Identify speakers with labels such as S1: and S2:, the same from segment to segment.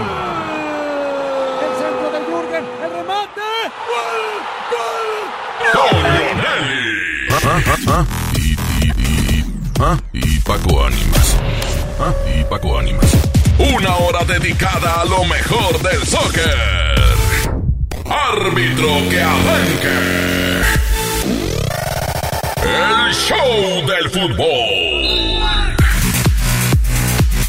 S1: ¡Gol! El centro del Jürgen, el remate. ¡Gol! ¡Gol!
S2: Con Y, Paco Ánimas. Y Paco Ánimas. Una hora dedicada a lo mejor del soccer. Árbitro que arranque. El show del fútbol.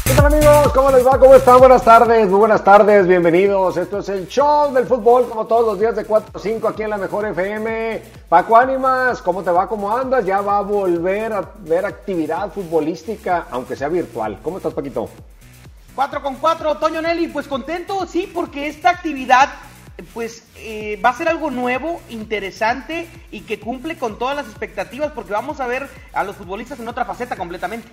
S1: ¿Qué tal amigos? ¿Cómo les va? ¿Cómo están? Buenas tardes, muy buenas tardes, bienvenidos. Esto es el show del fútbol, como todos los días de 4 a 5 aquí en la Mejor FM. Paco Ánimas, ¿cómo te va? ¿Cómo andas? Ya va a volver a ver actividad futbolística, aunque sea virtual. ¿Cómo estás, Paquito?
S3: 4 con 4, Toño Nelly, pues contento, sí, porque esta actividad pues eh, va a ser algo nuevo, interesante y que cumple con todas las expectativas porque vamos a ver a los futbolistas en otra faceta completamente.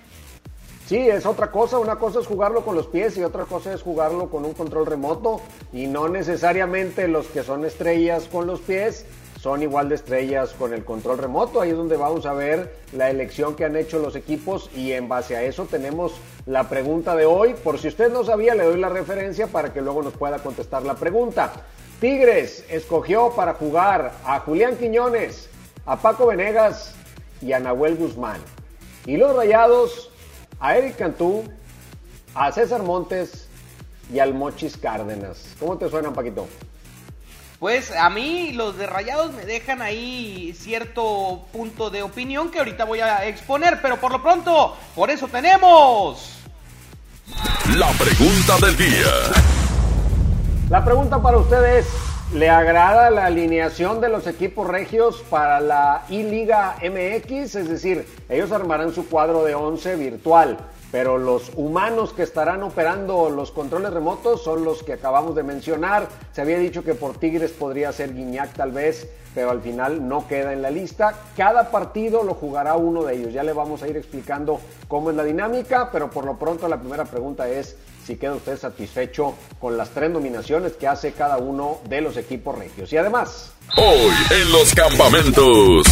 S1: Sí, es otra cosa. Una cosa es jugarlo con los pies y otra cosa es jugarlo con un control remoto. Y no necesariamente los que son estrellas con los pies son igual de estrellas con el control remoto. Ahí es donde vamos a ver la elección que han hecho los equipos y en base a eso tenemos la pregunta de hoy. Por si usted no sabía, le doy la referencia para que luego nos pueda contestar la pregunta. Tigres escogió para jugar a Julián Quiñones, a Paco Venegas y a Nahuel Guzmán. Y los Rayados a Eric Cantú, a César Montes y al Mochis Cárdenas. ¿Cómo te suenan, Paquito?
S3: Pues a mí los de Rayados me dejan ahí cierto punto de opinión que ahorita voy a exponer, pero por lo pronto, por eso tenemos...
S2: La pregunta del día.
S1: La pregunta para ustedes, ¿le agrada la alineación de los equipos regios para la I-Liga MX? Es decir, ellos armarán su cuadro de 11 virtual, pero los humanos que estarán operando los controles remotos son los que acabamos de mencionar. Se había dicho que por Tigres podría ser Guiñac tal vez, pero al final no queda en la lista. Cada partido lo jugará uno de ellos. Ya le vamos a ir explicando cómo es la dinámica, pero por lo pronto la primera pregunta es si queda usted satisfecho con las tres nominaciones que hace cada uno de los equipos regios. Y además,
S2: Hoy en los campamentos.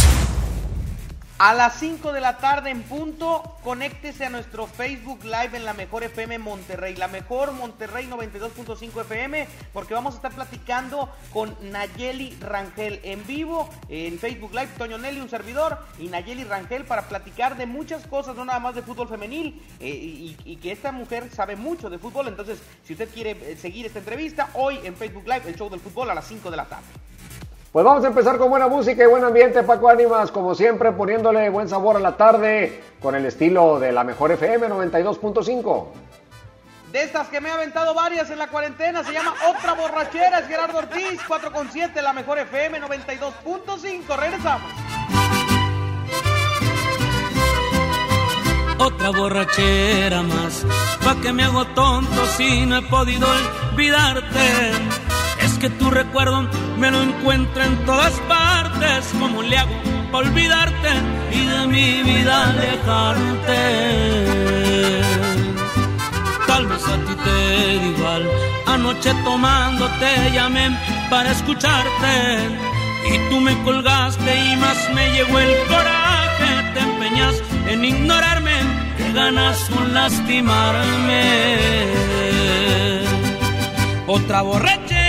S3: A las 5 de la tarde en punto, conéctese a nuestro Facebook Live en la Mejor FM Monterrey, la Mejor Monterrey 92.5 FM, porque vamos a estar platicando con Nayeli Rangel en vivo en Facebook Live, Toño Nelly, un servidor, y Nayeli Rangel para platicar de muchas cosas, no nada más de fútbol femenil, eh, y, y que esta mujer sabe mucho de fútbol, entonces si usted quiere eh, seguir esta entrevista, hoy en Facebook Live, el show del fútbol a las 5 de la tarde.
S1: Pues vamos a empezar con buena música y buen ambiente, Paco Ánimas, como siempre, poniéndole buen sabor a la tarde con el estilo de la mejor FM 92.5.
S3: De estas que me ha aventado varias en la cuarentena, se llama Otra Borrachera, es Gerardo Ortiz, 4 con 7, la mejor FM 92.5, regresamos.
S4: otra borrachera más. Pa' que me hago tonto si no he podido olvidarte. Que tu recuerdo me lo encuentro en todas partes. ¿Cómo le hago para olvidarte y de mi vida alejarte? Tal vez a ti te igual. Anoche tomando te llamé para escucharte. Y tú me colgaste y más me llegó el coraje. Te empeñas en ignorarme, que ganas con lastimarme. Otra borrachera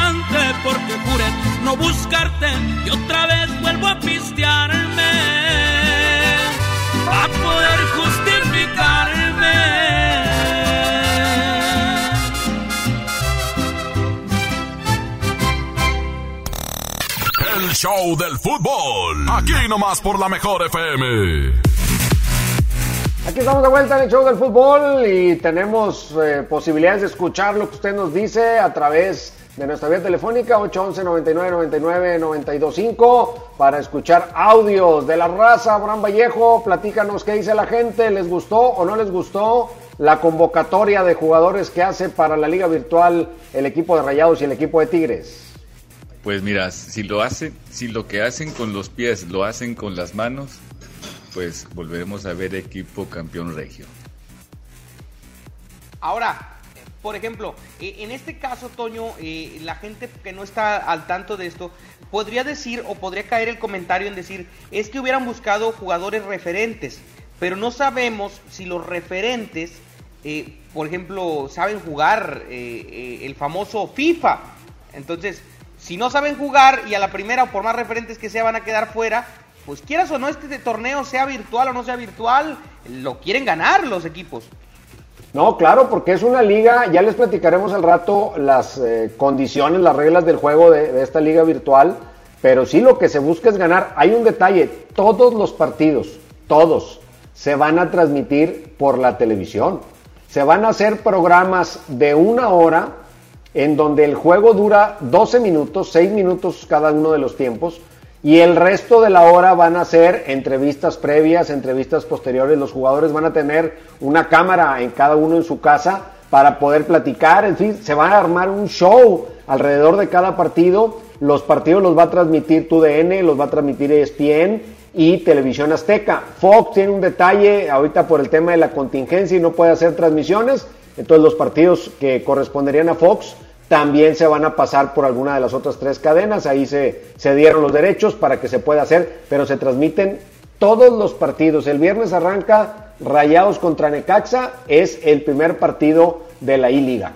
S4: porque juré no buscarte y otra vez vuelvo a pistearme a poder justificarme.
S2: El show del fútbol. Aquí nomás por la mejor FM.
S1: Aquí estamos de vuelta en el show del fútbol y tenemos eh, posibilidades de escuchar lo que usted nos dice a través de nuestra vía telefónica 811 99 99 925 para escuchar audios de la raza. Abraham Vallejo, platícanos qué dice la gente, ¿les gustó o no les gustó la convocatoria de jugadores que hace para la liga virtual el equipo de Rayados y el equipo de Tigres?
S5: Pues mira, si lo hacen, si lo que hacen con los pies lo hacen con las manos, pues volveremos a ver equipo campeón regio.
S3: Ahora, por ejemplo, eh, en este caso, Toño, eh, la gente que no está al tanto de esto, podría decir o podría caer el comentario en decir, es que hubieran buscado jugadores referentes, pero no sabemos si los referentes, eh, por ejemplo, saben jugar el famoso FIFA. Entonces, si no saben jugar y a la primera, o por más referentes que sea, van a quedar fuera, pues quieras o no, este torneo sea virtual o no sea virtual, lo quieren ganar los equipos.
S1: No, claro, porque es una liga, ya les platicaremos al rato las eh, condiciones, las reglas del juego de, de, esta liga virtual, pero sí lo que se busca es ganar. Hay un detalle, todos los partidos, todos, se van a transmitir por la televisión. Se van a hacer programas de una hora en donde el juego dura 12 minutos, 6 minutos cada uno de los tiempos, y el resto de la hora van a ser entrevistas previas, entrevistas posteriores. Los jugadores van a tener una cámara en cada uno en su casa para poder platicar. En fin, se va a armar un show alrededor de cada partido. Los partidos los va a transmitir TUDN, los va a transmitir ESPN y Televisión Azteca. Fox tiene un detalle ahorita por el tema de la contingencia y no puede hacer transmisiones. Entonces los partidos que corresponderían a Fox también se van a pasar por alguna de las otras tres cadenas, ahí se, dieron los derechos para que se pueda hacer, pero se transmiten todos los partidos. El viernes arranca Rayados contra Necaxa, es el primer partido de la I-Liga.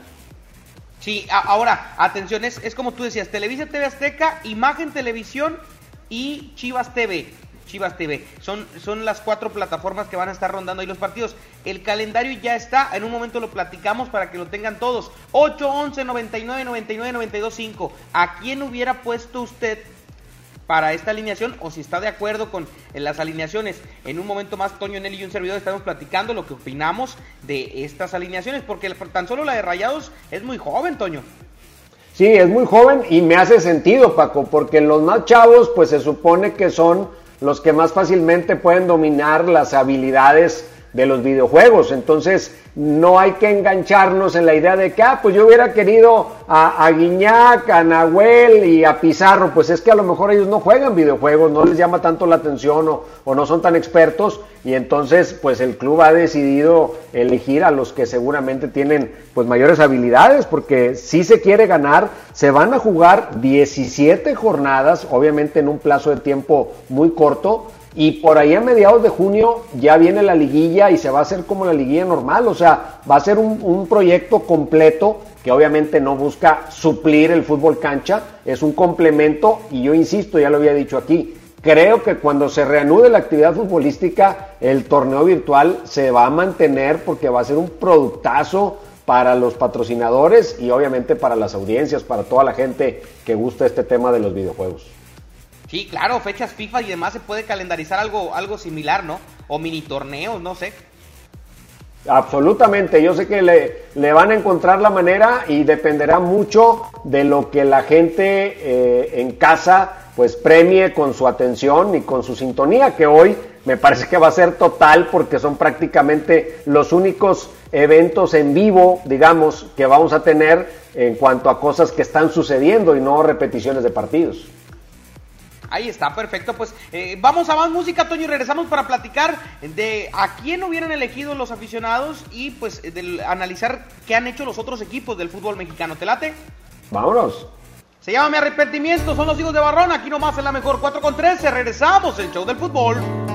S3: Sí, ahora, atención, es, es como tú decías, Televisa TV Azteca, Imagen Televisión y Chivas TV. Chivas TV. Son, son las cuatro plataformas que van a estar rondando ahí los partidos. El calendario ya está, en un momento lo platicamos para que lo tengan todos. 8, 11, 99, 99, 92, 5. ¿A quién hubiera puesto usted para esta alineación o si está de acuerdo con las alineaciones. En un momento más, Toño Nelly y un servidor estamos platicando lo que opinamos de estas alineaciones, porque tan solo la de Rayados es muy joven, Toño.
S1: Sí, es muy joven y me hace sentido, Paco, porque los más chavos, pues se supone que son los que más fácilmente pueden dominar las habilidades de los videojuegos. Entonces, no hay que engancharnos en la idea de que, ah, pues yo hubiera querido a, a, Guiñac, a Nahuel y a Pizarro. Pues es que a lo mejor ellos no juegan videojuegos, no les llama tanto la atención o, o no son tan expertos. Y entonces, pues el club ha decidido elegir a los que seguramente tienen pues mayores habilidades, porque si se quiere ganar, se van a jugar 17 jornadas, obviamente en un plazo de tiempo muy corto y por ahí a mediados de junio ya viene la liguilla y se va a hacer como la liguilla normal, o sea, va a ser un, proyecto completo que obviamente no busca suplir el fútbol cancha, es un complemento y yo insisto, ya lo había dicho aquí, creo que cuando se reanude la actividad futbolística, el torneo virtual se va a mantener porque va a ser un productazo para los patrocinadores y obviamente para las audiencias, para toda la gente que gusta este tema de los videojuegos.
S3: Sí, claro, fechas FIFA y demás se puede calendarizar algo, algo similar, ¿no? O mini torneos, no sé.
S1: Absolutamente, yo sé que le, le, van a encontrar la manera y dependerá mucho de lo que la gente eh, en casa pues premie con su atención y con su sintonía, que hoy me parece que va a ser total porque son prácticamente los únicos eventos en vivo, digamos, que vamos a tener en cuanto a cosas que están sucediendo y no repeticiones de partidos.
S3: Ahí está, perfecto. Pues eh, vamos a más música, Toño, y regresamos para platicar de a quién hubieran elegido los aficionados y pues de analizar qué han hecho los otros equipos del fútbol mexicano. ¿Te late?
S1: Vámonos.
S3: Se llama Mi Arrepentimiento, son los hijos de Barrón, aquí nomás en la mejor 4 con 13. Regresamos, el show del fútbol.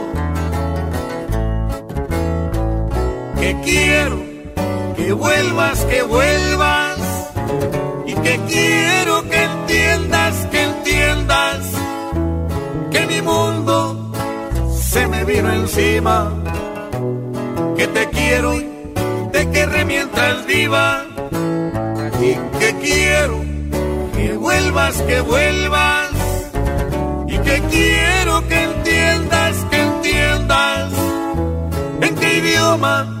S6: que quiero que vuelvas, que vuelvas y que quiero que entiendas, que entiendas que mi mundo se me vino encima, que te quiero y te querré mientras viva y que quiero que vuelvas, que vuelvas y que quiero que entiendas, que entiendas en qué idioma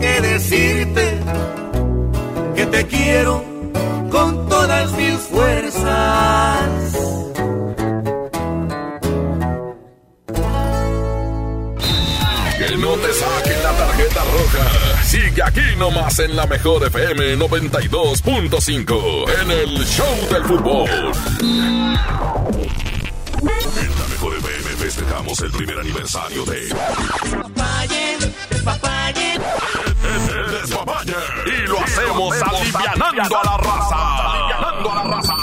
S6: que decirte que te quiero con todas mis fuerzas.
S2: Que no te saquen la tarjeta roja. Sigue aquí nomás en la mejor FM 92.5 en el Show del Fútbol. En la mejor FM festejamos el primer aniversario de El Despapalle. Y lo hacemos alivianando a la raza. Alivianando a la raza.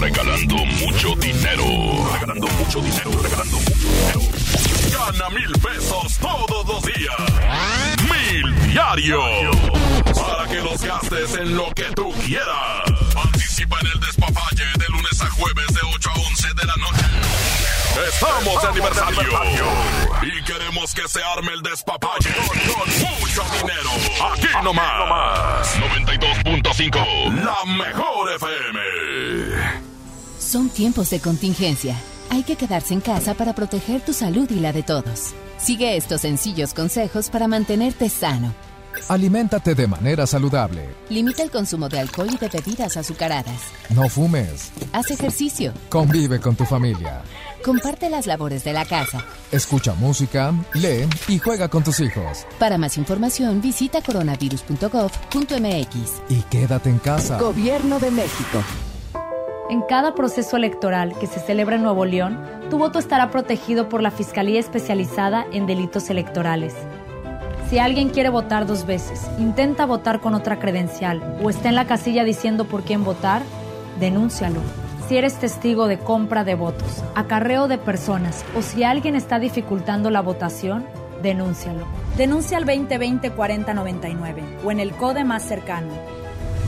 S2: Regalando mucho dinero. Regalando mucho dinero. Regalando mucho dinero. Gana mil pesos todos los días. Mil diario. Para que los gastes en lo que tú quieras. Participa en el despapalle de lunes a jueves de 8 a 11 de la noche. Estamos de aniversario. Y queremos que se arme el despapalle con, con mucho dinero. Aquí nomás. 92.5. La mejor FM.
S7: Son tiempos de contingencia. Hay que quedarse en casa para proteger tu salud y la de todos. Sigue estos sencillos consejos para mantenerte sano.
S8: Aliméntate de manera saludable.
S7: Limita el consumo de alcohol y de bebidas azucaradas.
S8: No fumes.
S7: Haz ejercicio.
S8: Convive con tu familia.
S7: Comparte las labores de la casa.
S8: Escucha música, lee y juega con tus hijos.
S7: Para más información visita coronavirus.gov.mx.
S8: Y quédate en casa.
S9: Gobierno de México.
S10: En cada proceso electoral que se celebra en Nuevo León, tu voto estará protegido por la Fiscalía Especializada en Delitos Electorales. Si alguien quiere votar dos veces, intenta votar con otra credencial o está en la casilla diciendo por quién votar, denúncialo. Si eres testigo de compra de votos, acarreo de personas o si alguien está dificultando la votación, denúncialo. Denuncia al 2020-4099 o en el CODE más cercano.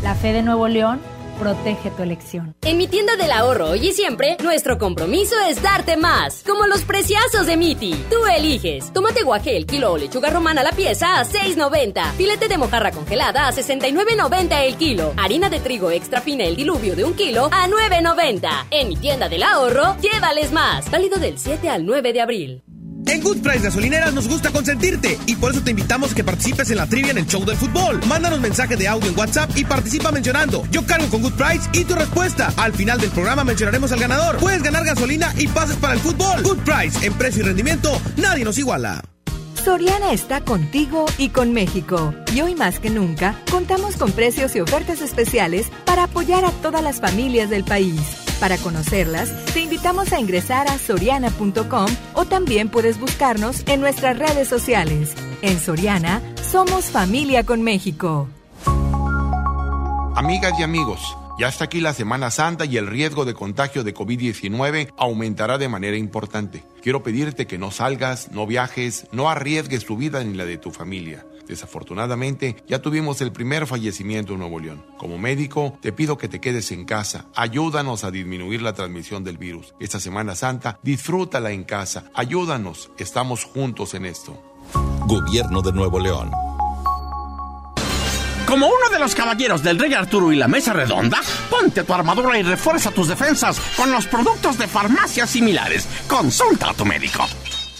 S10: La fe de Nuevo León protege tu elección.
S11: En mi tienda del ahorro hoy y siempre, nuestro compromiso es darte más. Como los preciazos de Miti. Tú eliges. Tomate guaje el kilo o lechuga romana la pieza a 6.90. Filete de mojarra congelada a 69.90 el kilo. Harina de trigo extra fina el diluvio de un kilo a 9.90. En mi tienda del ahorro, llévales más. Válido del 7 al 9 de abril.
S9: En Good Price Gasolineras nos gusta consentirte y por eso te invitamos a que participes en la trivia en el show del fútbol. Mándanos mensaje de audio en WhatsApp y participa mencionando Yo cargo con Good Price y tu respuesta. Al final del programa mencionaremos al ganador. Puedes ganar gasolina y pases para el fútbol. Good Price, en precio y rendimiento, nadie nos iguala.
S12: Soriana está contigo y con México. Y hoy más que nunca, contamos con precios y ofertas especiales para apoyar a todas las familias del país. Para conocerlas, te invitamos a ingresar a soriana.com o también puedes buscarnos en nuestras redes sociales. En Soriana, somos familia con México.
S13: Amigas y amigos, ya está aquí la Semana Santa y el riesgo de contagio de COVID-19 aumentará de manera importante. Quiero pedirte que no salgas, no viajes, no arriesgues tu vida ni la de tu familia. Desafortunadamente, ya tuvimos el primer fallecimiento en Nuevo León. Como médico, te pido que te quedes en casa. Ayúdanos a disminuir la transmisión del virus. Esta Semana Santa, disfrútala en casa. Ayúdanos. Estamos juntos en esto.
S14: Gobierno de Nuevo León.
S15: Como uno de los caballeros del Rey Arturo y la Mesa Redonda, ponte tu armadura y refuerza tus defensas con los productos de farmacias similares. Consulta a tu médico.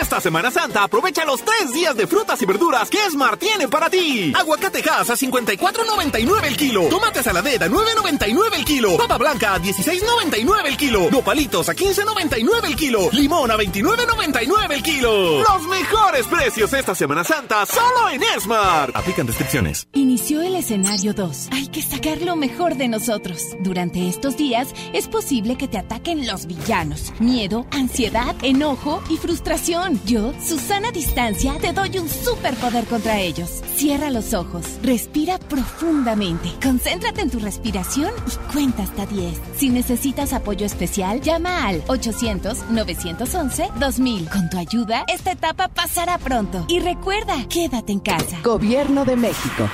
S16: Esta Semana Santa aprovecha los tres días de frutas y verduras que Smart tiene para ti. Aguacate Hass a 54.99 el kilo. Tomate saladera a 9.99 el kilo. Papa blanca a 16.99 el kilo. Nopalitos a 15.99 el kilo. Limón a 29.99 el kilo. Los mejores precios esta Semana Santa solo en Smart. Aplican restricciones.
S7: Inició el escenario 2. Hay que sacar lo mejor de nosotros. Durante estos días es posible que te ataquen los villanos. Miedo, ansiedad, enojo y frustración yo, Susana Distancia, te doy un superpoder contra ellos. Cierra los ojos, respira profundamente, concéntrate en tu respiración y cuenta hasta 10. Si necesitas apoyo especial, llama al 800-911-2000. Con tu ayuda, esta etapa pasará pronto. Y recuerda, quédate en casa.
S17: Gobierno de México.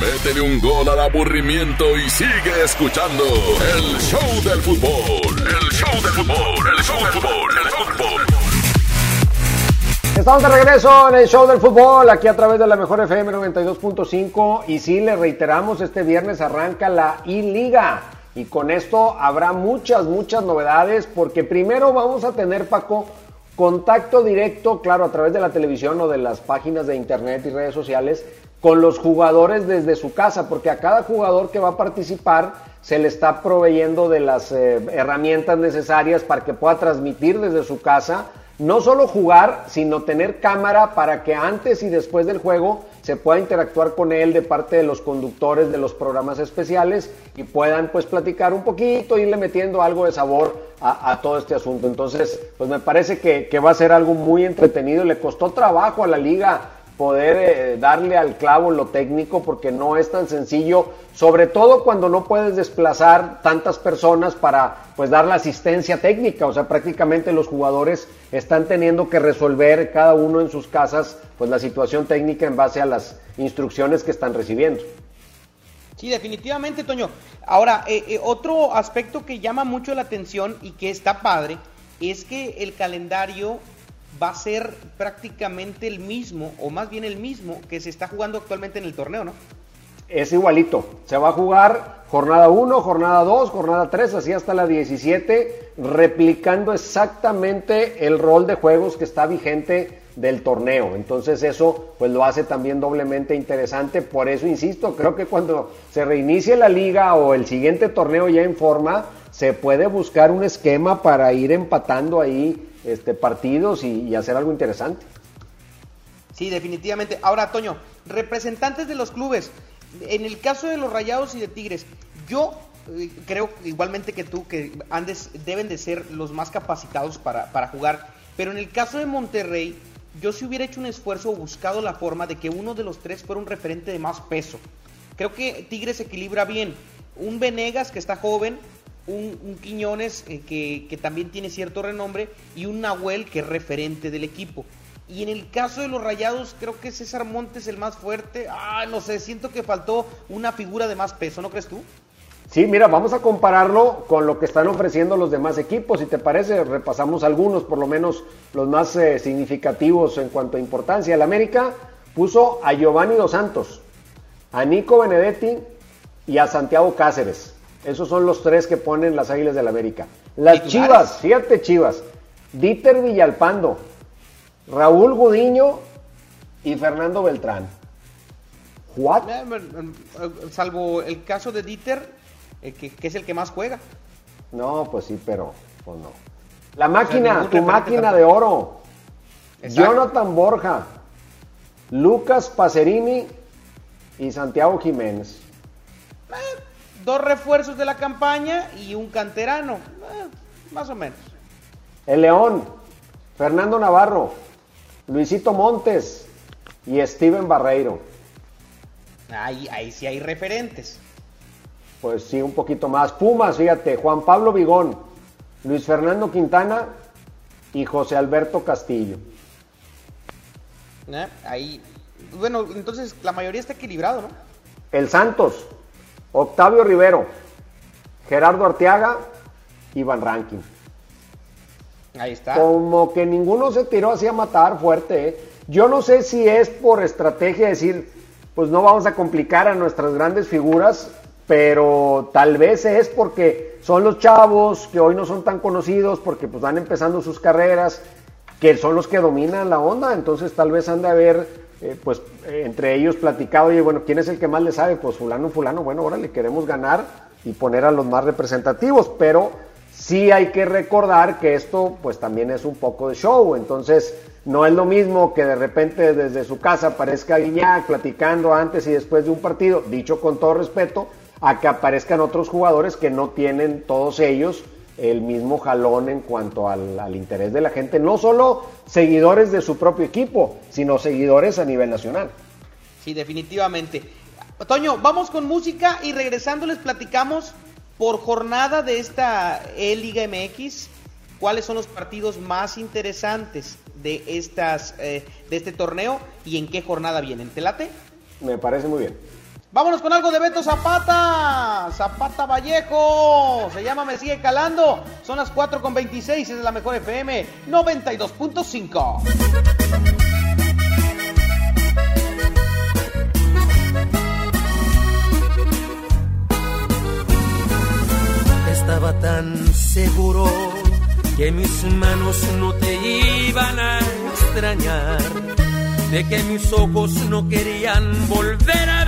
S2: Métele un gol al aburrimiento y sigue escuchando el show del fútbol. El show del fútbol, el show del fútbol, el fútbol.
S1: Estamos de regreso en el show del fútbol, aquí a través de la mejor FM 92.5 y sí, le reiteramos, este viernes arranca la I-Liga y con esto habrá muchas, muchas novedades porque primero vamos a tener, Paco, contacto directo, claro, a través de la televisión o de las páginas de internet y redes sociales con los jugadores desde su casa, porque a cada jugador que va a participar se le está proveyendo de las eh, herramientas necesarias para que pueda transmitir desde su casa no solo jugar, sino tener cámara para que antes y después del juego se pueda interactuar con él de parte de los conductores de los programas especiales y puedan pues platicar un poquito, irle metiendo algo de sabor a, todo este asunto. Entonces, pues me parece que, que va a ser algo muy entretenido. Le costó trabajo a la liga poder eh, darle al clavo lo técnico porque no es tan sencillo, sobre todo cuando no puedes desplazar tantas personas para pues dar la asistencia técnica, o sea, prácticamente los jugadores están teniendo que resolver cada uno en sus casas pues la situación técnica en base a las instrucciones que están recibiendo.
S3: Sí, definitivamente, Toño. Ahora, eh, eh, otro aspecto que llama mucho la atención y que está padre es que el calendario va a ser prácticamente el mismo, o más bien el mismo, que se está jugando actualmente en el torneo, ¿no?
S1: Es igualito. Se va a jugar jornada 1, jornada 2, jornada 3, así hasta la 17, replicando exactamente el rol de juegos que está vigente del torneo. Entonces eso pues lo hace también doblemente interesante. Por eso insisto, creo que cuando se reinicie la liga o el siguiente torneo ya en forma, se puede buscar un esquema para ir empatando ahí este, partidos y, hacer algo interesante.
S3: Sí, definitivamente. Ahora, Toño, representantes de los clubes, en el caso de los Rayados y de Tigres, yo eh, creo igualmente que tú que andes deben de ser los más capacitados para, para jugar, pero en el caso de Monterrey, yo si hubiera hecho un esfuerzo o buscado la forma de que uno de los tres fuera un referente de más peso. Creo que Tigres equilibra bien. Un Venegas que está joven, un, Quiñones eh, que, que también tiene cierto renombre y un Nahuel que es referente del equipo. Y en el caso de los Rayados, creo que César Montes el más fuerte. Ah, no sé, siento que faltó una figura de más peso, ¿no crees tú?
S1: Sí, mira, vamos a compararlo con lo que están ofreciendo los demás equipos. Si te parece, repasamos algunos, por lo menos los más eh, significativos en cuanto a importancia. El América puso a Giovanni Dos Santos, a Nico Benedetti y a Santiago Cáceres. Esos son los tres que ponen las Águilas del América. Las. Chivas, fíjate Chivas, Dieter Villalpando, Raúl Gudiño y Fernando Beltrán. ¿What?
S3: Eh, eh, Salvo el caso de Dieter, eh, que, que es el que más juega.
S1: No, pues sí, pero pues no. La máquina, tu máquina de oro.
S3: Exacto.
S1: Jonathan Borja, Lucas Pacerini y Santiago Jiménez.
S3: Dos refuerzos de la campaña y un canterano. Eh, más o menos.
S1: El León, Fernando Navarro, Luisito Montes y Steven Barreiro.
S3: Ahí, ahí sí hay referentes.
S1: Pues sí, un poquito más. Pumas, fíjate, Juan Pablo Vigón, Luis Fernando Quintana y José Alberto Castillo.
S3: ¿eh? Ahí. Bueno, entonces la mayoría está equilibrado, ¿no?
S1: El Santos, Octavio Rivero, Gerardo Arteaga y Van Ranking.
S3: Ahí está.
S1: Como que ninguno se tiró así a matar fuerte. ¿eh? Yo no sé si es por estrategia decir, pues no vamos a complicar a nuestras grandes figuras, pero tal vez es porque son los chavos que hoy no son tan conocidos, porque pues van empezando sus carreras, que son los que dominan la onda, entonces tal vez han de haber, eh, pues eh, entre ellos platicado, oye, bueno, ¿quién es el que más le sabe? Pues fulano, fulano, bueno, ahora le queremos ganar y poner a los más representativos, pero sí hay que recordar que esto pues también es un poco de show, entonces no es lo mismo que de repente desde su casa aparezca Guiñac platicando antes y después de un partido, dicho con todo respeto, a que aparezcan otros jugadores que no tienen todos ellos el mismo jalón en cuanto al, al interés de la gente, no solo seguidores de su propio equipo, sino seguidores a nivel nacional.
S3: Sí, definitivamente. Toño, vamos con música y regresando les platicamos por jornada de esta E-Liga MX cuáles son los partidos más interesantes de estas eh, de este torneo y en qué jornada vienen. ¿Te late?
S1: Me parece muy bien.
S3: Vámonos con algo de Beto Zapata. Zapata Vallejo. Se llama Me Sigue Calando. Son las 4 con 26. Es la mejor FM 92.5.
S18: Estaba tan seguro que mis manos no te iban a extrañar, de que mis ojos no querían volver a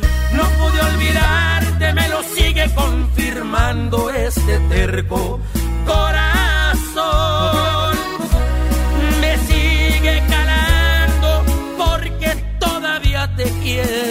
S18: Confirmando este terco corazón. Me sigue calando porque todavía te quiero.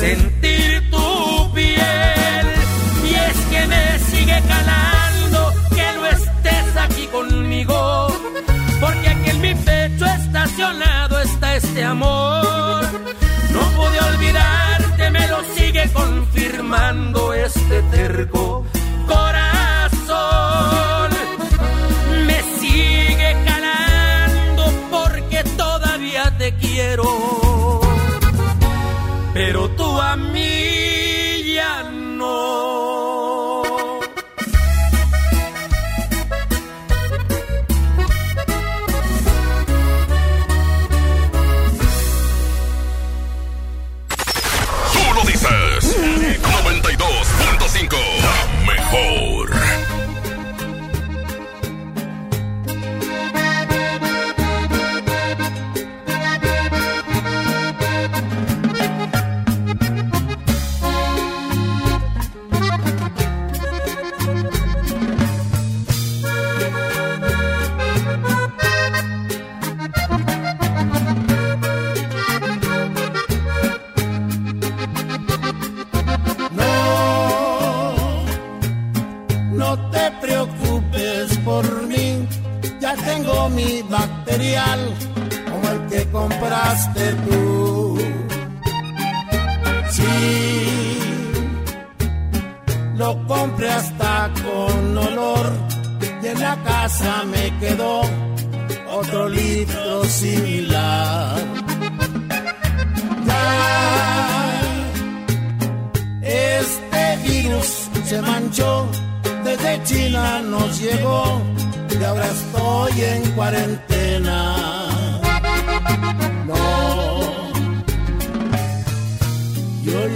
S18: Sentir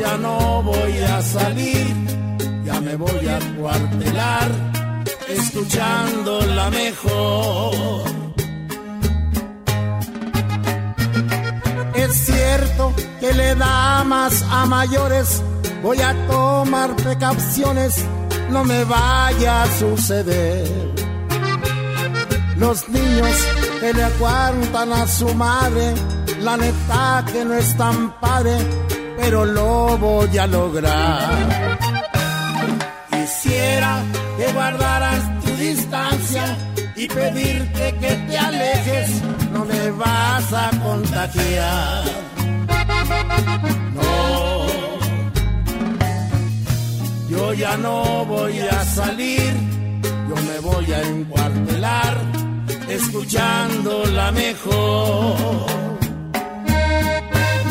S18: ya no
S6: voy a salir, ya me voy a cuartelar, escuchando la mejor. Es cierto que le da más a mayores. Voy a tomar precauciones, no me vaya a suceder. Los niños que le aguantan a su madre, la neta que no es tan padre, pero lo voy a lograr. Quisiera que guardaras tu distancia y pedirte que te alejes, no me vas a contagiar. No, yo ya no voy a salir, yo me voy a encuartelar, escuchando la mejor.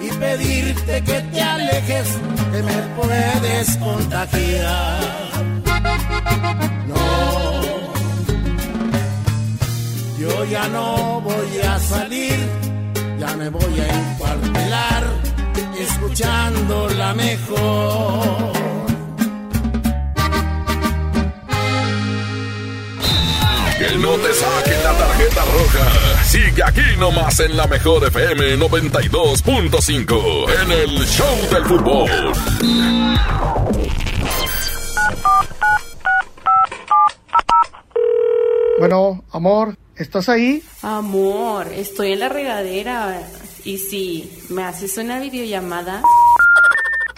S6: Y pedirte que te alejes, que me puedes contagiar. No, yo ya no voy a salir, ya me voy a encuartelar, escuchando la mejor.
S2: Te saquen la tarjeta roja. Sigue aquí nomás en la mejor FM 92.5 en el Show del Fútbol.
S19: Bueno, amor, ¿estás ahí?
S20: Amor, estoy en la regadera. Y si me haces una videollamada.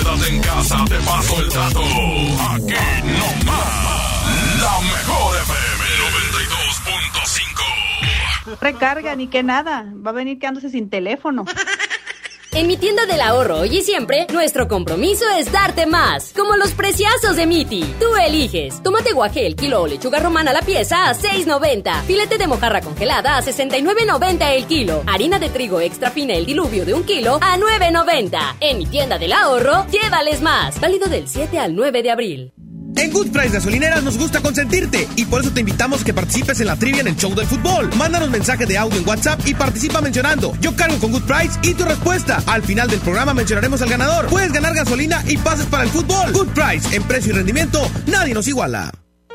S2: Quédate en casa, te paso el dato. Aquí no más. La mejor FM 92.5.
S21: Recarga, ni que nada. Va a venir quedándose sin teléfono.
S11: En mi tienda del ahorro hoy y siempre, nuestro compromiso es darte más, como los preciazos de Miti. Tú eliges. Tomate guaje el kilo o lechuga romana la pieza a 6.90. Filete de mojarra congelada a 69.90 el kilo. Harina de trigo extra fina el diluvio de un kilo a 9.90. En mi tienda del ahorro, llévales más. Válido del 7 al 9 de abril.
S3: En Good Price Gasolineras nos gusta consentirte y por eso te invitamos a que participes en la trivia en el show del fútbol. Mándanos mensaje de audio en WhatsApp y participa mencionando Yo cargo con Good Price y tu respuesta. Al final del programa mencionaremos al ganador. Puedes ganar gasolina y pases para el fútbol. Good Price, en precio y rendimiento, nadie nos iguala.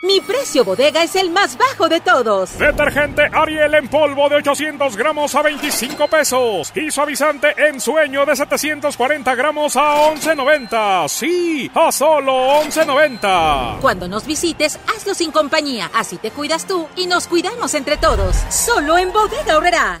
S22: Mi precio bodega es el más bajo de todos.
S23: Detergente Ariel en polvo de 800 gramos a 25 pesos. Y suavizante en sueño de 740 gramos a 11.90. Sí, a solo 11.90.
S22: Cuando nos visites, hazlo sin compañía. Así te cuidas tú y nos cuidamos entre todos. Solo en Bodega Horrera.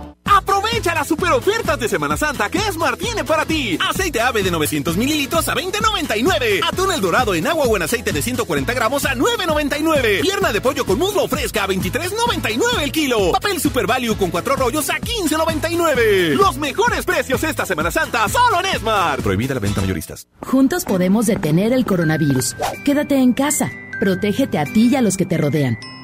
S16: Aprovecha las super ofertas de Semana Santa que Esmar tiene para ti. Aceite ave de 900 mililitros a 20.99. Atún el dorado en agua o en aceite de 140 gramos a 9.99. Pierna de pollo con muslo fresca a 23.99 el kilo. Papel Super Value con cuatro rollos a 15.99. Los mejores precios esta Semana Santa solo en Esmar.
S24: Prohibida la venta mayoristas.
S7: Juntos podemos detener el coronavirus. Quédate en casa. Protégete a ti y a los que te rodean.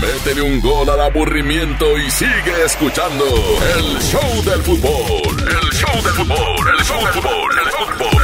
S2: Métele un gol al aburrimiento y sigue escuchando el show del fútbol. El show del fútbol, el show del fútbol, el fútbol.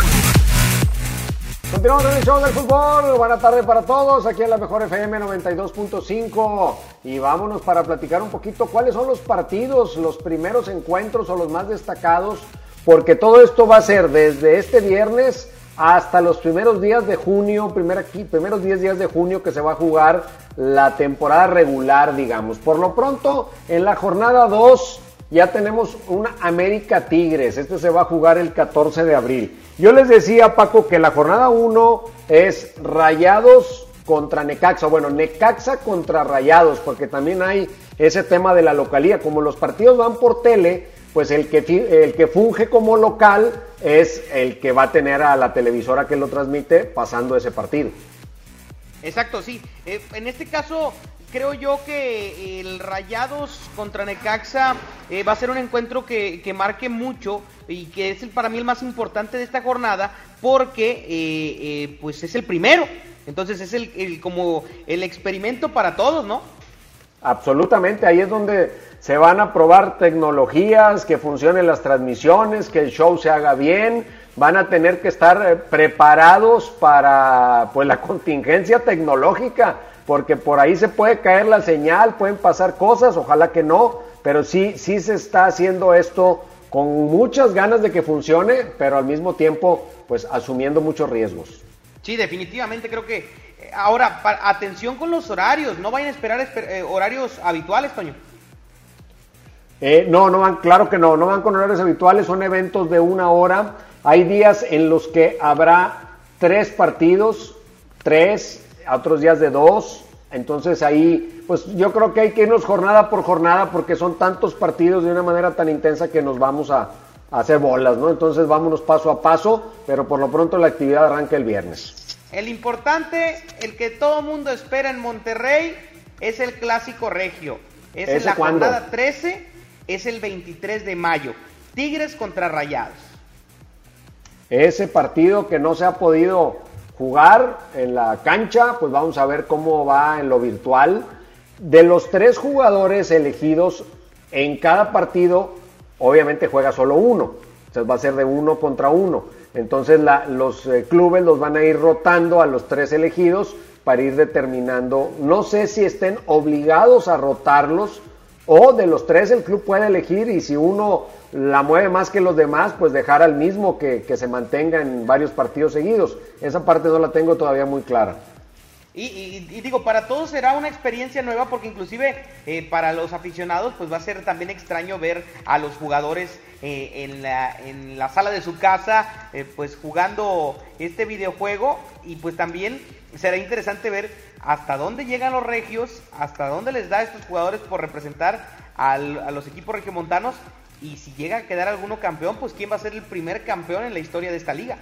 S1: Continuamos en el show del fútbol. Buena tarde para todos. Aquí en la mejor FM 92.5. Y vámonos para platicar un poquito cuáles son los partidos, los primeros encuentros o los más destacados. Porque todo esto va a ser desde este viernes hasta los primeros días de junio, primer, primeros 10 días de junio que se va a jugar la temporada regular, digamos. Por lo pronto, en la jornada 2 ya tenemos una América Tigres. Este se va a jugar el 14 de abril. Yo les decía, Paco, que la jornada 1 es Rayados contra Necaxa. Bueno, Necaxa contra Rayados, porque también hay ese tema de la localía. Como los partidos van por tele, pues el que, el que funge como local es el que va a tener a la televisora que lo transmite pasando ese partido.
S25: Exacto, sí. Eh, en este caso,
S3: creo yo que el Rayados contra Necaxa eh, va a ser un encuentro que, que, marque mucho y que es el, para mí el más importante de esta jornada porque eh, pues es el primero. Entonces es el, el, como el experimento para todos, ¿no?
S1: Absolutamente, ahí es donde se van a probar tecnologías, que funcionen las transmisiones, que el show se haga bien, van a tener que estar eh, preparados para pues la contingencia tecnológica, porque por ahí se puede caer la señal, pueden pasar cosas, ojalá que no, pero sí, sí se está haciendo esto con muchas ganas de que funcione, pero al mismo tiempo, pues asumiendo muchos riesgos.
S3: Sí, definitivamente creo que eh, ahora atención con los horarios, no vayan a esperar eh, horarios habituales, Toño.
S1: Eh, no, no van, claro que no, no van con horarios habituales, son eventos de una hora. Hay días en los que habrá tres partidos, tres, otros días de dos. Entonces ahí, pues yo creo que hay que irnos jornada por jornada porque son tantos partidos de una manera tan intensa que nos vamos a, a hacer bolas, ¿no? Entonces vámonos paso a paso, pero por lo pronto la actividad arranca el viernes.
S3: El importante, el que todo mundo espera en Monterrey, es el clásico regio. Es en la jornada 13 es el 23 de mayo. Tigres contra Rayados.
S1: Ese partido que no se ha podido jugar en la cancha, pues vamos a ver cómo va en lo virtual. De los tres jugadores elegidos en cada partido, obviamente juega solo uno. Entonces va a ser de uno contra uno. Entonces los eh, clubes los van a ir rotando a los tres elegidos para ir determinando. No sé si estén obligados a rotarlos o de los tres el club puede elegir y si uno la mueve más que los demás, pues dejar al mismo que, que se mantenga en varios partidos seguidos. Esa parte no la tengo todavía muy clara.
S3: Y, digo, para todos será una experiencia nueva porque inclusive eh, para los aficionados pues va a ser también extraño ver a los jugadores eh, en, la, en la sala de su casa eh, pues jugando este videojuego y pues también será interesante ver hasta dónde llegan los regios, hasta dónde les da a estos jugadores por representar a los equipos regiomontanos y si llega a quedar alguno campeón pues quién va a ser el primer campeón en la historia de esta liga.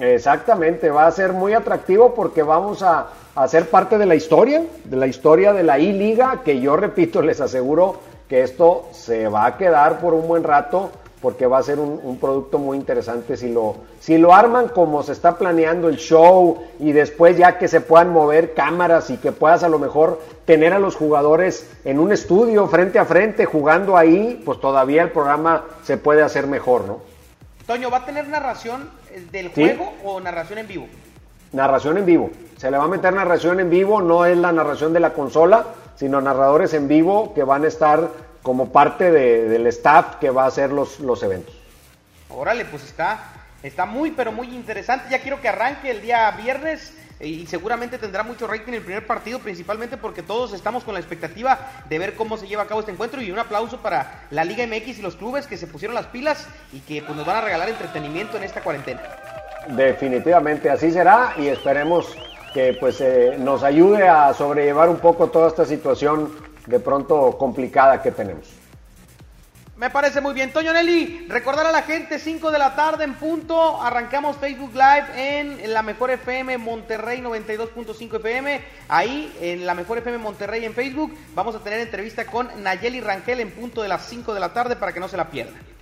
S1: Exactamente, va a ser muy atractivo porque vamos a, a ser parte de la historia, de la historia de la I-Liga, que yo repito, les aseguro que esto se va a quedar por un buen rato porque va a ser un, un, producto muy interesante si lo, si lo arman como se está planeando el show y después ya que se puedan mover cámaras y que puedas a lo mejor tener a los jugadores en un estudio frente a frente jugando ahí, pues todavía el programa se puede hacer mejor, ¿no?
S3: Toño, ¿va a tener narración del juego o narración en vivo?
S1: Narración en vivo. Se le va a meter narración en vivo, no es la narración de la consola, sino narradores en vivo que van a estar como parte de, del staff que va a hacer los, los eventos.
S3: Órale, pues está, está muy, pero muy interesante. Ya quiero que arranque el día viernes y seguramente tendrá mucho rating el primer partido, principalmente porque todos estamos con la expectativa de ver cómo se lleva a cabo este encuentro y un aplauso para la Liga MX y los clubes que se pusieron las pilas y que pues, nos van a regalar entretenimiento en esta cuarentena.
S1: Definitivamente así será y esperemos que pues eh, nos ayude a sobrellevar un poco toda esta situación de pronto complicada que tenemos.
S3: Me parece muy bien. Toño Nelly, recordar a la gente, 5 de la tarde en punto, arrancamos Facebook Live en la Mejor FM Monterrey 92.5 FM. Ahí, en la Mejor FM Monterrey en Facebook, vamos a tener entrevista con Nayeli Rangel en punto de las 5 de la tarde para que no se la pierdan.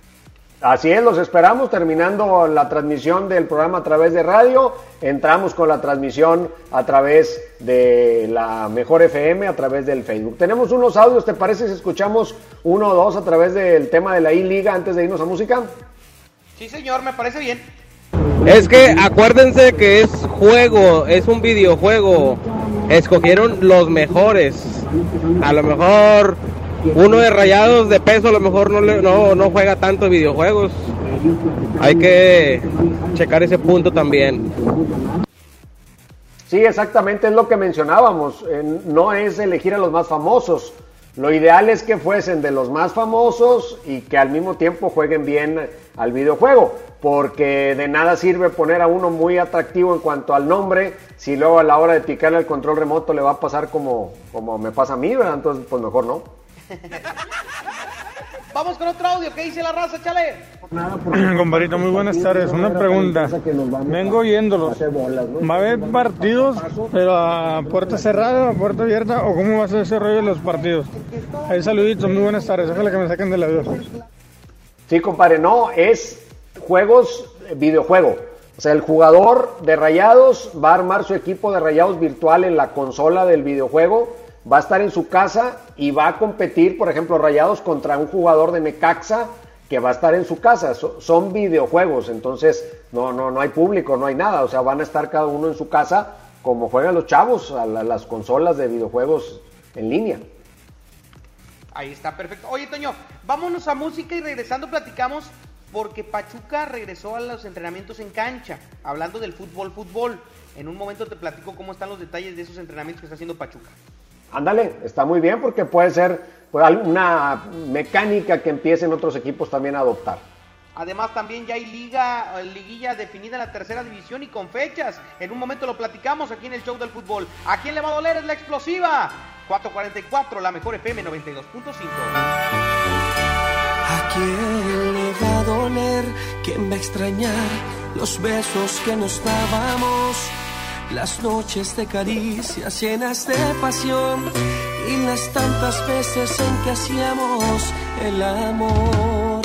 S1: Así es, los esperamos terminando la transmisión del programa a través de radio. Entramos con la transmisión a través de la Mejor FM, a través del Facebook. Tenemos unos audios, ¿te parece si escuchamos uno o dos a través del tema de la I-Liga antes de irnos a música?
S3: Sí, señor, me parece bien.
S26: Es que acuérdense que es juego, es un videojuego. Escogieron los mejores. A lo mejor uno de rayados de peso a lo mejor no, le, no, no juega tanto videojuegos. Hay que checar ese punto también.
S1: Sí, exactamente es lo que mencionábamos. No es elegir a los más famosos. Lo ideal es que fuesen de los más famosos y que al mismo tiempo jueguen bien al videojuego, porque de nada sirve poner a uno muy atractivo en cuanto al nombre, si luego a la hora de picarle el control remoto le va a pasar como, como me pasa a mí, ¿verdad? Entonces, pues mejor no.
S3: Vamos con otro audio. ¿Qué dice la raza, chale?
S19: Comparito, muy buenas tardes. Una pregunta. Vengo oyéndolos. ¿Va a haber partidos, pero a puerta cerrada, a puerta abierta, o cómo va a ser ese rollo de los partidos? Ahí saluditos, muy buenas tardes. Ojalá que me saquen de la duda.
S1: Sí, compadre, no, es juegos, eh, videojuego. O sea, el jugador de Rayados va a armar su equipo de Rayados virtual en la consola del videojuego, va a estar en su casa y va a competir, por ejemplo, Rayados contra un jugador de Necaxa que va a estar en su casa. So- son videojuegos, entonces no, no, no hay público, no hay nada. O sea, van a estar cada uno en su casa como juegan los chavos a la- las consolas de videojuegos en línea.
S3: Ahí está, perfecto. Oye, Toño, vámonos a música y regresando platicamos porque Pachuca regresó a los entrenamientos en cancha, hablando del fútbol, fútbol. En un momento te platico cómo están los detalles de esos entrenamientos que está haciendo Pachuca.
S1: Ándale, está muy bien porque puede ser pues, una mecánica que empiecen otros equipos también a adoptar.
S3: Además, también ya hay liga, eh, liguilla definida en la tercera división y con fechas. En un momento lo platicamos aquí en el show del fútbol. ¿A quién le va a doler? Es la explosiva. 444, la mejor FM 92.5.
S18: ¿A quién le va a doler? ¿Quién va a extrañar los besos que nos dábamos? Las noches de caricias llenas de pasión y las tantas veces en que hacíamos el amor.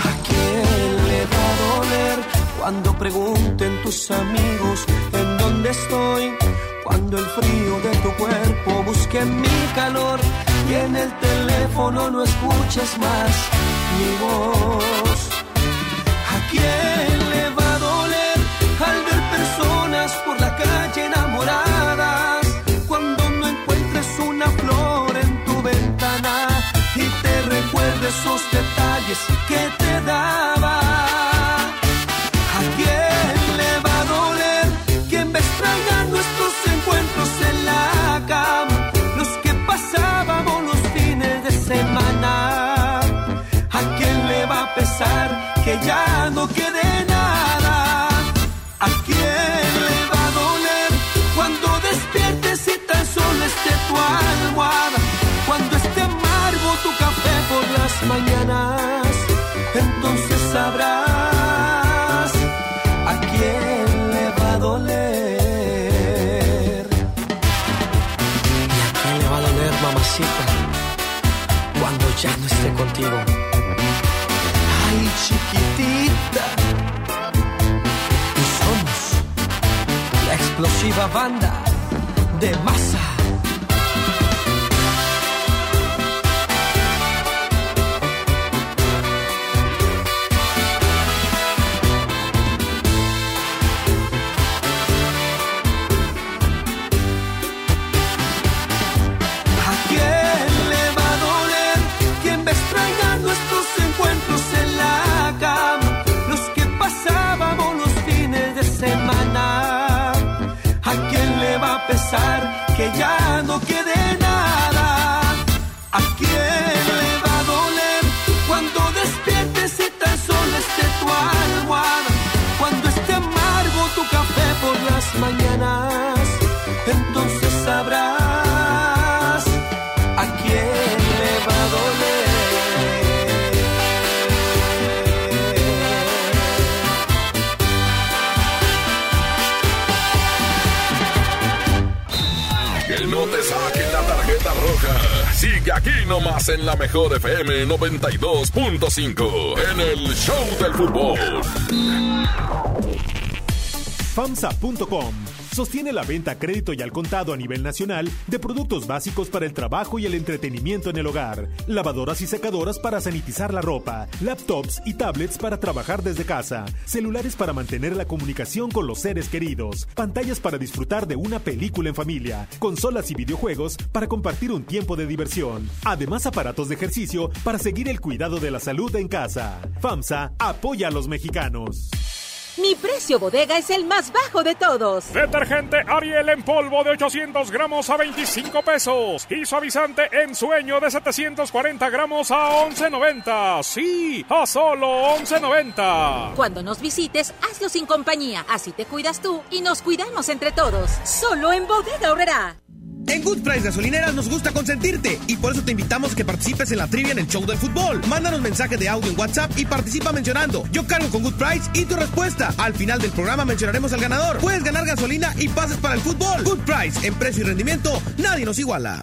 S18: ¿A quién le va a doler cuando pregunten tus amigos en dónde estoy? Cuando el frío de tu cuerpo busque mi calor y en el teléfono no escuches más mi voz. ¿A quién recuerdes esos detalles que te daba. Ya no esté contigo? Ay, chiquitita. Y somos la explosiva banda de masa.
S2: Nomás en la mejor FM 92.5 en el Show del Fútbol.
S27: FAMSA.com sostiene la venta a crédito y al contado a nivel nacional de productos básicos para el trabajo y el entretenimiento en el hogar, lavadoras y secadoras para sanitizar la ropa, laptops y tablets para trabajar desde casa, celulares para mantener la comunicación con los seres queridos, pantallas para disfrutar de una película en familia, consolas y videojuegos para compartir un tiempo de diversión, además aparatos de ejercicio para seguir el cuidado de la salud en casa. FAMSA apoya a los mexicanos.
S22: Mi precio bodega es el más bajo de todos.
S28: Detergente Ariel en polvo de 800 gramos a 25 pesos. Y suavizante en sueño de 740 gramos a 11.90. Sí, a solo 11.90.
S22: Cuando nos visites, hazlo sin compañía. Así te cuidas tú y nos cuidamos entre todos. Solo en Bodega Horrera.
S29: En Good Price Gasolineras nos gusta consentirte y por eso te invitamos a que participes en la trivia en el show del fútbol. Mándanos mensaje de audio en WhatsApp y participa mencionando Yo cargo con Good Price y tu respuesta. Al final del programa mencionaremos al ganador. Puedes ganar gasolina y pases para el fútbol. Good Price, en precio y rendimiento, nadie nos iguala.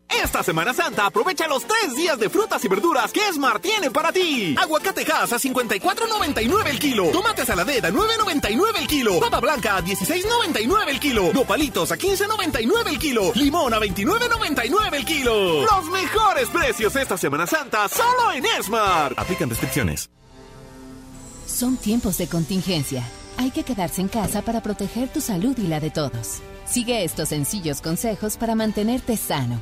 S16: Esta Semana Santa aprovecha los tres días de frutas y verduras que Smart tiene para ti. Aguacate Hass a 54.99 el kilo. Tomate saladera a 9.99 el kilo. Papa blanca a 16.99 el kilo. Nopalitos a 15.99 el kilo. Limón a 29.99 el kilo. Los mejores precios esta Semana Santa solo en Smart.
S6: Aplican restricciones.
S7: Son tiempos de contingencia. Hay que quedarse en casa para proteger tu salud y la de todos. Sigue estos sencillos consejos para mantenerte sano.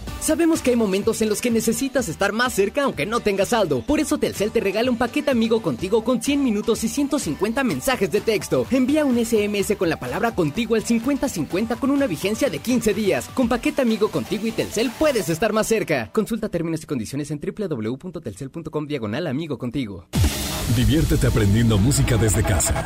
S30: Sabemos que hay momentos en los que necesitas estar más cerca aunque no tengas saldo. Por eso Telcel te regala un paquete amigo contigo con 100 minutos y 150 mensajes de texto. Envía un SMS con la palabra contigo al 5050 con una vigencia de 15 días. Con paquete amigo contigo y Telcel puedes estar más cerca. Consulta términos y condiciones en www.telcel.com diagonal amigo contigo.
S31: Diviértete aprendiendo música desde casa.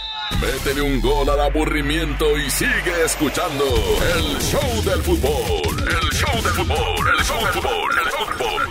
S2: Métele un gol al aburrimiento y sigue escuchando el show del fútbol. El show del fútbol, el show del fútbol, el fútbol.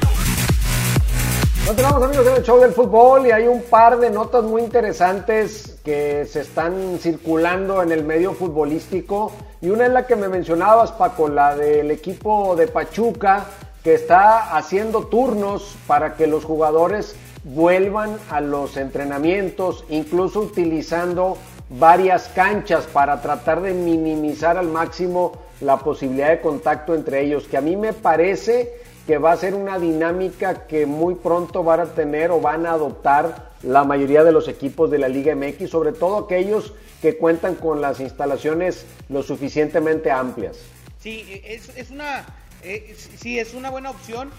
S1: Continuamos amigos en el show del fútbol y hay un par de notas muy interesantes que se están circulando en el medio futbolístico y una es la que me mencionabas Paco, la del equipo de Pachuca que está haciendo turnos para que los jugadores vuelvan a los entrenamientos, incluso utilizando varias canchas para tratar de minimizar al máximo la posibilidad de contacto entre ellos, que a mí me parece que va a ser una dinámica que muy pronto van a tener o van a adoptar la mayoría de los equipos de la Liga MX, sobre todo aquellos que cuentan con las instalaciones lo suficientemente amplias.
S3: Sí, es, es una, eh, sí, es una buena opción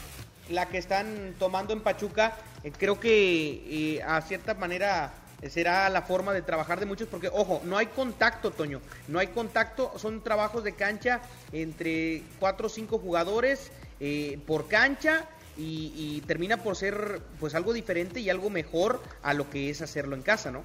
S3: la que están tomando en Pachuca. Eh, creo que eh, a cierta manera será la forma de trabajar de muchos, porque ojo, no hay contacto, Toño, no hay contacto, son trabajos de cancha entre cuatro o cinco jugadores eh, por cancha y, termina por ser pues algo diferente y algo mejor a lo que es hacerlo en casa, ¿no?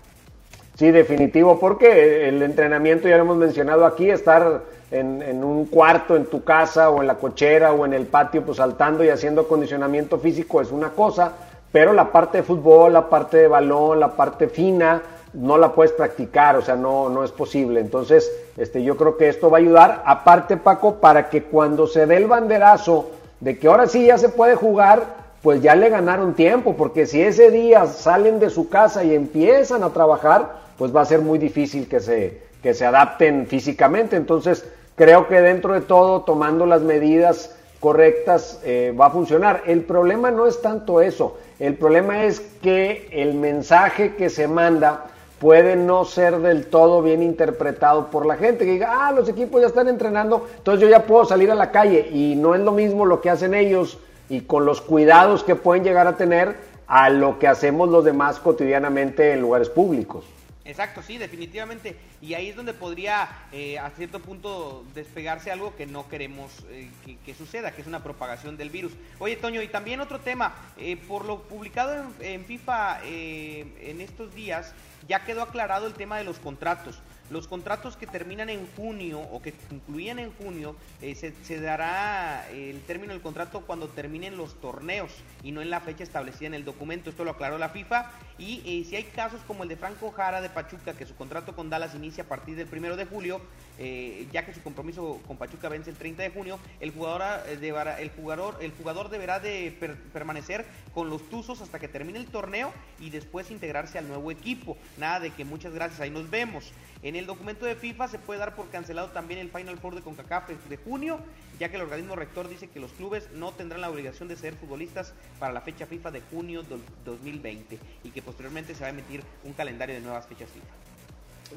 S1: Sí, definitivo, porque el entrenamiento, ya lo hemos mencionado aquí, estar en, en, un cuarto en tu casa o en la cochera o en el patio, pues saltando y haciendo acondicionamiento físico es una cosa, pero la parte de fútbol, la parte de balón, la parte fina, no la puedes practicar, o sea, no, no es posible. Entonces, este, yo creo que esto va a ayudar, aparte Paco, para que cuando se dé el banderazo de que ahora sí ya se puede jugar, pues ya le ganaron tiempo, porque si ese día salen de su casa y empiezan a trabajar, pues va a ser muy difícil que se, que se adapten físicamente. Entonces, creo que dentro de todo, tomando las medidas correctas, eh, va a funcionar. El problema no es tanto eso, el problema es que el mensaje que se manda puede no ser del todo bien interpretado por la gente, que diga, ah, los equipos ya están entrenando, entonces yo ya puedo salir a la calle y no es lo mismo lo que hacen ellos y con los cuidados que pueden llegar a tener a lo que hacemos los demás cotidianamente en lugares públicos.
S3: Exacto, sí, definitivamente. Y ahí es donde podría eh, a cierto punto despegarse algo que no queremos eh, que, suceda, que es una propagación del virus. Oye, Toño, y también otro tema, eh, por lo publicado en, en FIFA en estos días, ya quedó aclarado el tema de los contratos. Los contratos que terminan en junio o que concluyen en junio, eh, se, dará el término del contrato cuando terminen los torneos y no en la fecha establecida en el documento. Esto lo aclaró la FIFA. Y eh, si hay casos como el de Franco Jara de Pachuca, que su contrato con Dallas inicia a partir del primero de julio, eh, ya que su compromiso con Pachuca vence el 30 de junio, el jugador, deberá, el jugador, el jugador deberá de permanecer con los Tuzos hasta que termine el torneo y después integrarse al nuevo equipo. Nada de que muchas gracias, ahí nos vemos. En el documento de FIFA se puede dar por cancelado también el Final Four de CONCACAF de junio, ya que el organismo rector dice que los clubes no tendrán la obligación de ser futbolistas para la fecha FIFA de junio del 2020 y que posteriormente se va a emitir un calendario de nuevas fechas FIFA.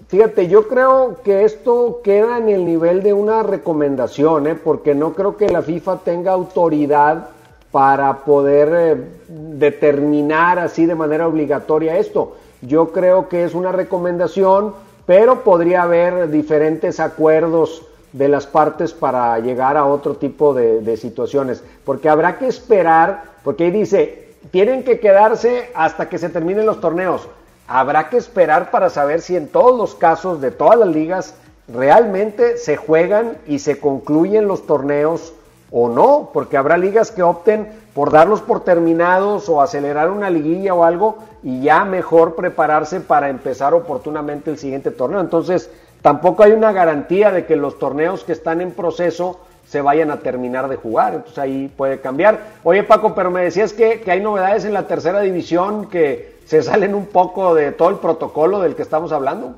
S1: Fíjate, yo creo que esto queda en el nivel de una recomendación, ¿eh? porque no creo que la FIFA tenga autoridad para poder eh, determinar así de manera obligatoria esto. Yo creo que es una recomendación pero podría haber diferentes acuerdos de las partes para llegar a otro tipo de, situaciones, porque habrá que esperar, porque ahí dice, tienen que quedarse hasta que se terminen los torneos. Habrá que esperar para saber si en todos los casos de todas las ligas realmente se juegan y se concluyen los torneos o no, porque habrá ligas que opten por darlos por terminados o acelerar una liguilla o algo y ya mejor prepararse para empezar oportunamente el siguiente torneo. Entonces, tampoco hay una garantía de que los torneos que están en proceso se vayan a terminar de jugar, entonces ahí puede cambiar. Oye Paco, pero me decías que, que hay novedades en la tercera división que se salen un poco de todo el protocolo del que estamos hablando.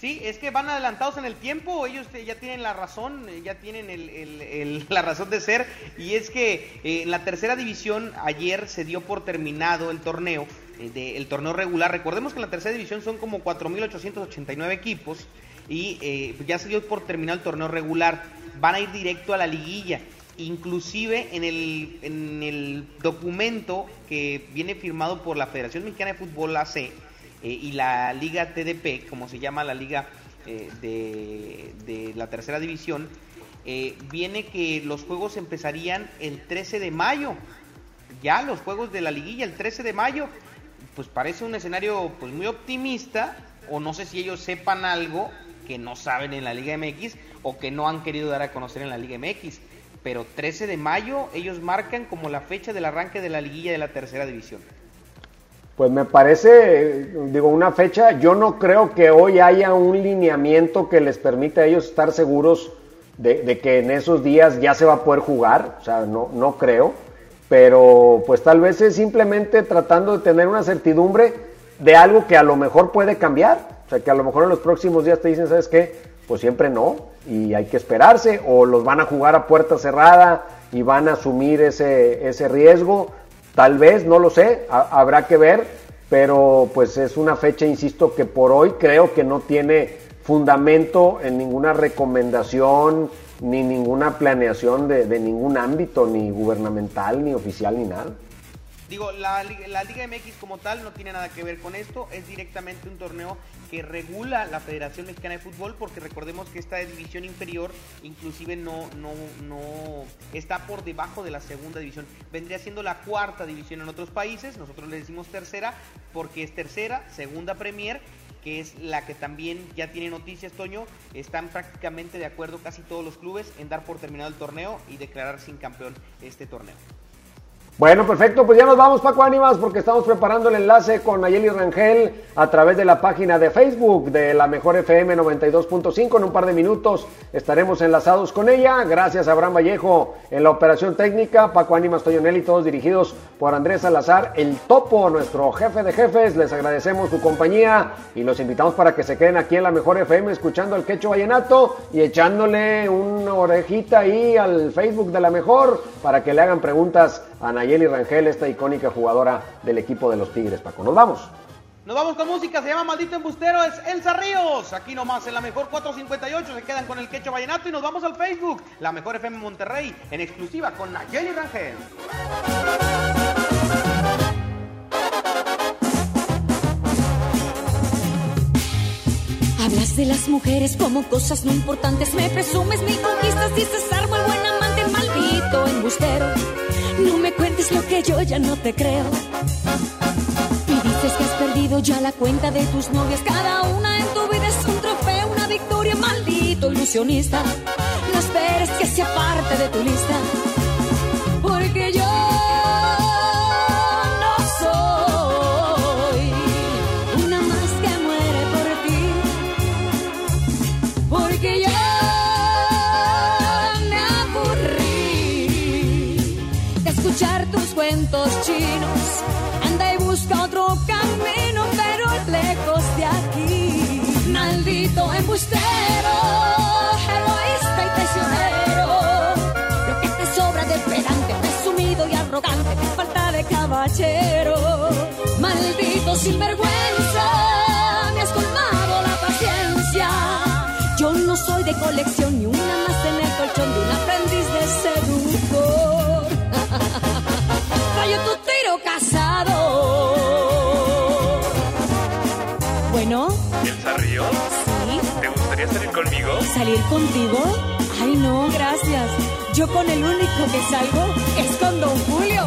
S3: Sí, es que van adelantados en el tiempo, ellos eh, ya tienen la razón, eh, ya tienen el, la razón de ser, y es que eh, en la tercera división ayer se dio por terminado el torneo, el torneo regular. Recordemos que en la tercera división son como 4.889 equipos, y ya se dio por terminado el torneo regular, van a ir directo a la liguilla. Inclusive en el, en el documento que viene firmado por la Federación Mexicana de Fútbol AC, eh, y la Liga TDP, como se llama la liga eh, de, la tercera división, eh, viene que los juegos empezarían el 13 de mayo. Ya los juegos de la liguilla el 13 de mayo, pues parece un escenario pues muy optimista, o no sé si ellos sepan algo que no saben en la Liga MX o que no han querido dar a conocer en la Liga MX. Pero 13 de mayo ellos marcan como la fecha del arranque de la liguilla de la tercera división.
S1: Pues me parece, digo, una fecha, yo no creo que hoy haya un lineamiento que les permita a ellos estar seguros de, que en esos días ya se va a poder jugar, o sea, no, no creo, pero pues tal vez es simplemente tratando de tener una certidumbre de algo que a lo mejor puede cambiar, o sea, que a lo mejor en los próximos días te dicen, ¿sabes qué? Pues siempre no, y hay que esperarse, o los van a jugar a puerta cerrada y van a asumir ese, ese riesgo, Tal vez, no lo sé, habrá que ver, pero pues es una fecha, insisto, que por hoy creo que no tiene fundamento en ninguna recomendación ni ninguna planeación de, de ningún ámbito, ni gubernamental, ni oficial, ni nada.
S3: Digo, la, Liga MX como tal no tiene nada que ver con esto, es directamente un torneo que regula la Federación Mexicana de Fútbol, porque recordemos que esta división inferior inclusive no, no, no está por debajo de la segunda división. Vendría siendo la cuarta división en otros países, nosotros le decimos tercera, porque es tercera, segunda Premier que es la que también ya tiene noticias, Toño, están prácticamente de acuerdo casi todos los clubes en dar por terminado el torneo y declarar sin campeón este torneo.
S1: Bueno, perfecto, pues ya nos vamos Paco Ánimas porque estamos preparando el enlace con Nayeli Rangel a través de la página de Facebook de la Mejor FM 92.5. En un par de minutos estaremos enlazados con ella. Gracias a Abraham Vallejo en la operación técnica, Paco Ánimas, Toyonelli, todos dirigidos por Andrés Salazar, el topo, nuestro jefe de jefes. Les agradecemos su compañía y los invitamos para que se queden aquí en la Mejor FM escuchando al Quecho Vallenato y echándole una orejita ahí al Facebook de la Mejor para que le hagan preguntas a Nayeli Rangel, esta icónica jugadora del equipo de los Tigres, Paco. Nos vamos.
S3: Nos vamos con música, se llama Maldito Embustero, es Elsa Ríos. Aquí nomás en la mejor 458 se quedan con el Quecho Vallenato y nos vamos al Facebook, la mejor FM Monterrey, en exclusiva con Nayeli Rangel.
S31: Hablas de las mujeres como cosas no importantes, me presumes mil conquistas, dices armo el buen No me cuentes lo que yo ya no te creo. Y dices que has perdido ya la cuenta de tus novias. Cada una en tu vida es un trofeo, una victoria, maldito ilusionista. No esperes que sea parte de tu lista. Porque yo Maldito sinvergüenza, me has colmado la paciencia. Yo no soy de colección ni una más en el colchón de un aprendiz de seductor. Fallo tu tiro casado. Bueno,
S32: ¿Elsa Ríos?
S31: sí,
S32: ¿Te gustaría salir conmigo?
S31: salir contigo. Ay, no, gracias. Yo con el único que salgo es con Don Julio.